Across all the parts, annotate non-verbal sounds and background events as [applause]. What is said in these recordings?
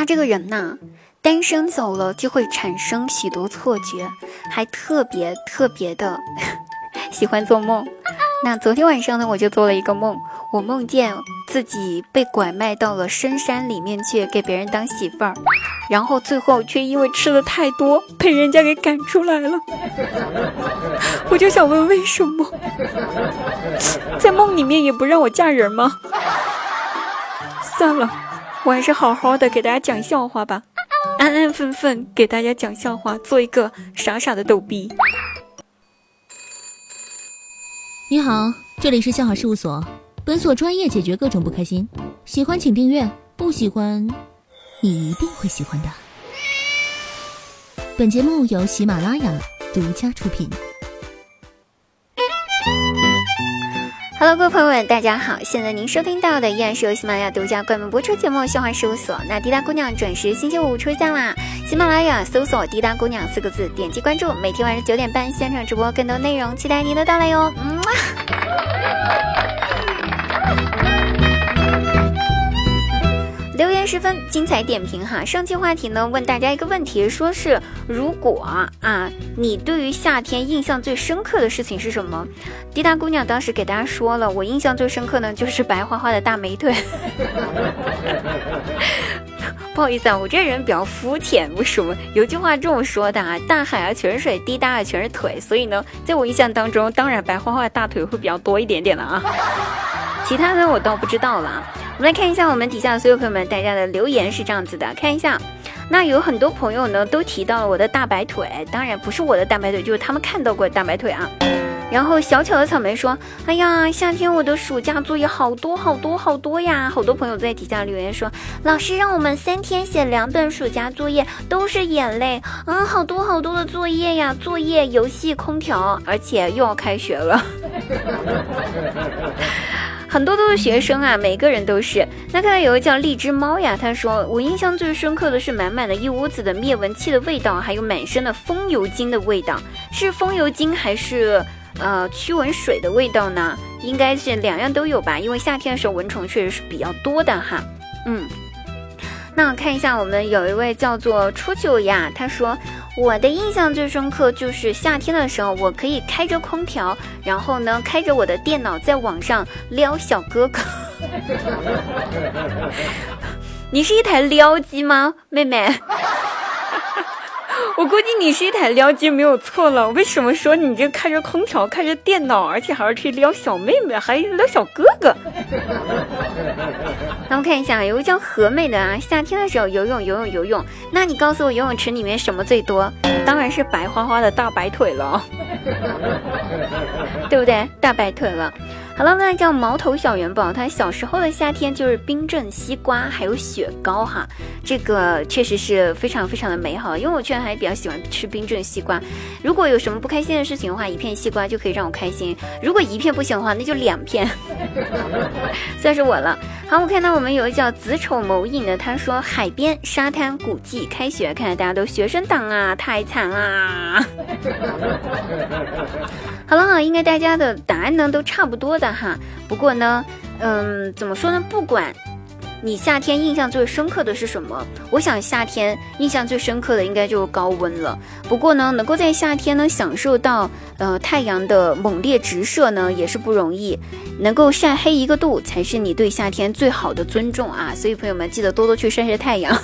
那这个人呐，单身走了就会产生许多错觉，还特别特别的 [laughs] 喜欢做梦。那昨天晚上呢，我就做了一个梦，我梦见自己被拐卖到了深山里面去，给别人当媳妇儿，然后最后却因为吃的太多，被人家给赶出来了。[laughs] 我就想问，为什么在梦里面也不让我嫁人吗？算了，我还是好好的给大家讲笑话吧，安安分分给大家讲笑话，做一个傻傻的逗逼。你好，这里是笑话事务所，本所专业解决各种不开心。喜欢请订阅，不喜欢，你一定会喜欢的。本节目由喜马拉雅独家出品。Hello，各位朋友们，大家好！现在您收听到的依然是由喜马拉雅独家冠名播出节目《笑话事务所》。那滴答姑娘准时星期五出现啦！喜马拉雅搜索“滴答姑娘”四个字，点击关注，每天晚上九点半现场直播更多内容，期待您的到来哟！嗯。留言十分精彩点评哈，上期话题呢问大家一个问题，说是如果啊你对于夏天印象最深刻的事情是什么？滴答姑娘当时给大家说了，我印象最深刻呢就是白花花的大美腿。[laughs] 不好意思啊，我这人比较肤浅，为什么？有句话这么说的啊，大海啊全是水，滴答啊全是腿，所以呢，在我印象当中，当然白花花的大腿会比较多一点点了啊。其他的我倒不知道了。我们来看一下我们底下所有朋友们，大家的留言是这样子的，看一下。那有很多朋友呢都提到了我的大白腿，当然不是我的大白腿，就是他们看到过大白腿啊。然后小巧的草莓说：“哎呀，夏天我的暑假作业好多好多好多呀！”好多朋友在底下留言说：“老师让我们三天写两本暑假作业，都是眼泪啊！好多好多的作业呀，作业、游戏、空调，而且又要开学了。[laughs] ”很多都是学生啊，每个人都是。那看到有个叫荔枝猫呀，他说我印象最深刻的是满满的一屋子的灭蚊器的味道，还有满身的风油精的味道，是风油精还是呃驱蚊水的味道呢？应该是两样都有吧，因为夏天的时候蚊虫确实是比较多的哈。嗯。那我看一下，我们有一位叫做初九呀，他说我的印象最深刻就是夏天的时候，我可以开着空调，然后呢开着我的电脑在网上撩小哥哥。[laughs] 你是一台撩机吗，妹妹？我估计你是一台撩机没有错了。为什么说你这开着空调、开着电脑，而且还要去撩小妹妹，还撩小哥哥？[laughs] 那我们看一下，有个叫和妹的啊，夏天的时候游泳、游泳、游泳。那你告诉我，游泳池里面什么最多？当然是白花花的大白腿了，[laughs] 对不对？大白腿了。好了，那叫毛头小元宝，他小时候的夏天就是冰镇西瓜，还有雪糕哈，这个确实是非常非常的美好。因为我居然还比较喜欢吃冰镇西瓜，如果有什么不开心的事情的话，一片西瓜就可以让我开心；如果一片不行的话，那就两片，[laughs] 算是我了。好，我看到我们有个叫子丑某影的，他说海边、沙滩、古迹、开学，看来大家都学生党啊，[laughs] 太惨啦。[laughs] 好了，应该大家的答案呢都差不多的哈。不过呢，嗯，怎么说呢？不管你夏天印象最深刻的是什么，我想夏天印象最深刻的应该就是高温了。不过呢，能够在夏天呢享受到呃太阳的猛烈直射呢，也是不容易。能够晒黑一个度，才是你对夏天最好的尊重啊！所以朋友们记得多多去晒晒太阳。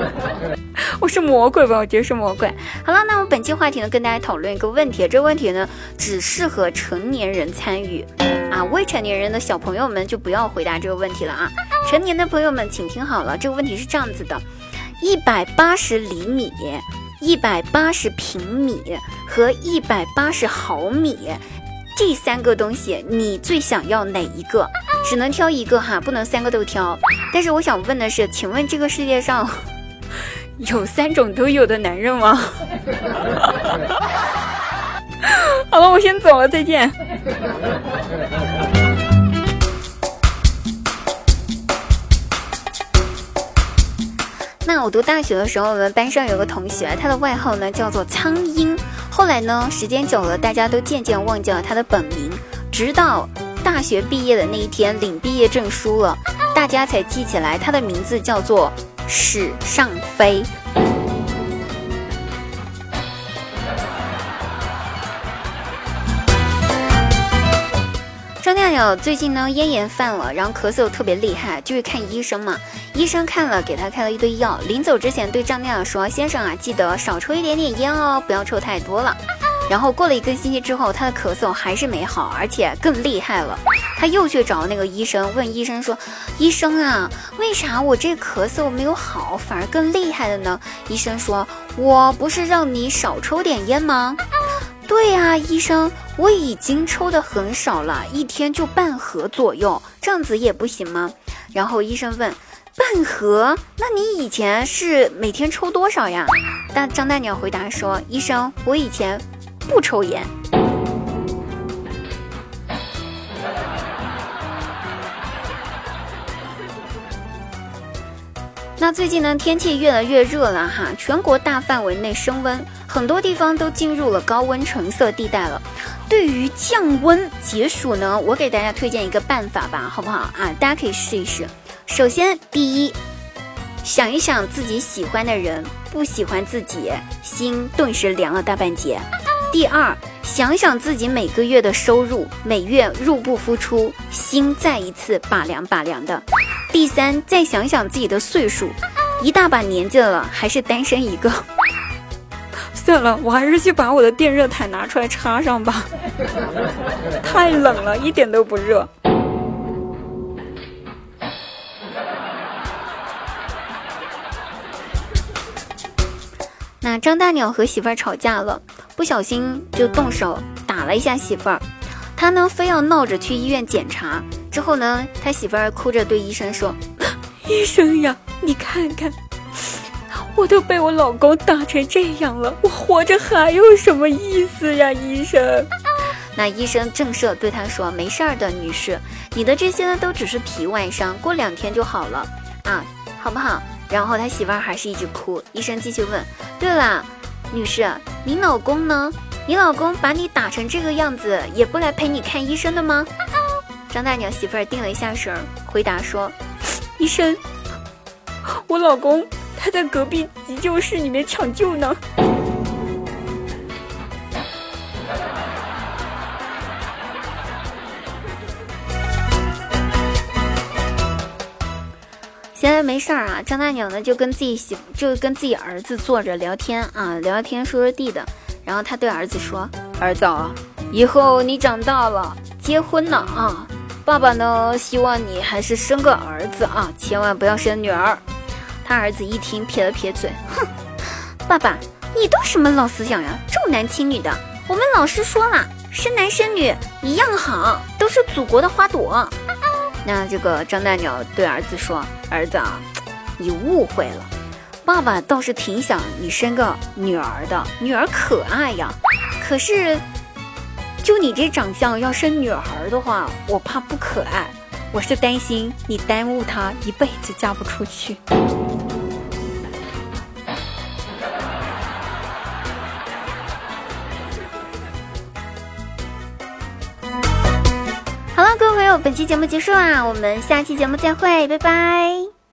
[laughs] 我是魔鬼吧？我觉得是魔鬼。好了，那我本期话题呢，跟大家讨论一个问题。这个问题呢，只适合成年人参与啊，未成年人的小朋友们就不要回答这个问题了啊。成年的朋友们，请听好了，这个问题是这样子的：一百八十厘米、一百八十平米和一百八十毫米。这三个东西，你最想要哪一个？只能挑一个哈，不能三个都挑。但是我想问的是，请问这个世界上 [laughs] 有三种都有的男人吗？[laughs] 好了，我先走了，再见。那我读大学的时候，我们班上有个同学，他的外号呢叫做苍蝇。后来呢？时间久了，大家都渐渐忘记了他的本名，直到大学毕业的那一天领毕业证书了，大家才记起来他的名字叫做史上飞。张亮亮最近呢咽炎犯了，然后咳嗽特别厉害，就去看医生嘛。医生看了，给他开了一堆药。临走之前对张亮亮说：“先生啊，记得少抽一点点烟哦，不要抽太多了。[laughs] ”然后过了一个星期之后，他的咳嗽还是没好，而且更厉害了。他又去找那个医生，问医生说：“医生啊，为啥我这咳嗽没有好，反而更厉害了呢？”医生说：“我不是让你少抽点烟吗？”对啊，医生，我已经抽的很少了，一天就半盒左右，这样子也不行吗？然后医生问：“半盒？那你以前是每天抽多少呀？”但张大鸟回答说：“医生，我以前不抽烟。”那最近呢，天气越来越热了哈，全国大范围内升温，很多地方都进入了高温橙色地带了。对于降温解暑呢，我给大家推荐一个办法吧，好不好啊？大家可以试一试。首先，第一，想一想自己喜欢的人不喜欢自己，心顿时凉了大半截。第二，想想自己每个月的收入，每月入不敷出，心再一次拔凉拔凉的。第三，再想想自己的岁数，一大把年纪了，还是单身一个。[laughs] 算了，我还是去把我的电热毯拿出来插上吧。[laughs] 太冷了，一点都不热。[laughs] 那张大鸟和媳妇儿吵架了，不小心就动手打了一下媳妇儿，他呢非要闹着去医院检查。之后呢，他媳妇儿哭着对医生说：“医生呀，你看看，我都被我老公打成这样了，我活着还有什么意思呀？”医生，那医生正色对他说：“没事儿的，女士，你的这些呢都只是皮外伤，过两天就好了啊，好不好？”然后他媳妇儿还是一直哭。医生继续问：“对了，女士，你老公呢？你老公把你打成这个样子，也不来陪你看医生的吗？”张大鸟媳妇儿定了一下神儿，回答说：“医生，我老公他在隔壁急救室里面抢救呢。”闲来没事儿啊，张大鸟呢就跟自己媳就跟自己儿子坐着聊天啊，聊聊天说说地的。然后他对儿子说：“儿子，以后你长大了，结婚了啊。”爸爸呢，希望你还是生个儿子啊，千万不要生女儿。他儿子一听，撇了撇嘴，哼，爸爸，你都什么老思想呀？重男轻女的，我们老师说了，生男生女一样好，都是祖国的花朵。那这个张大鸟对儿子说：“儿子啊，你误会了，爸爸倒是挺想你生个女儿的，女儿可爱呀。可是。”就你这长相，要生女儿的话，我怕不可爱。我是担心你耽误她一辈子嫁不出去。好了，各位朋友，本期节目结束啦，我们下期节目再会，拜拜。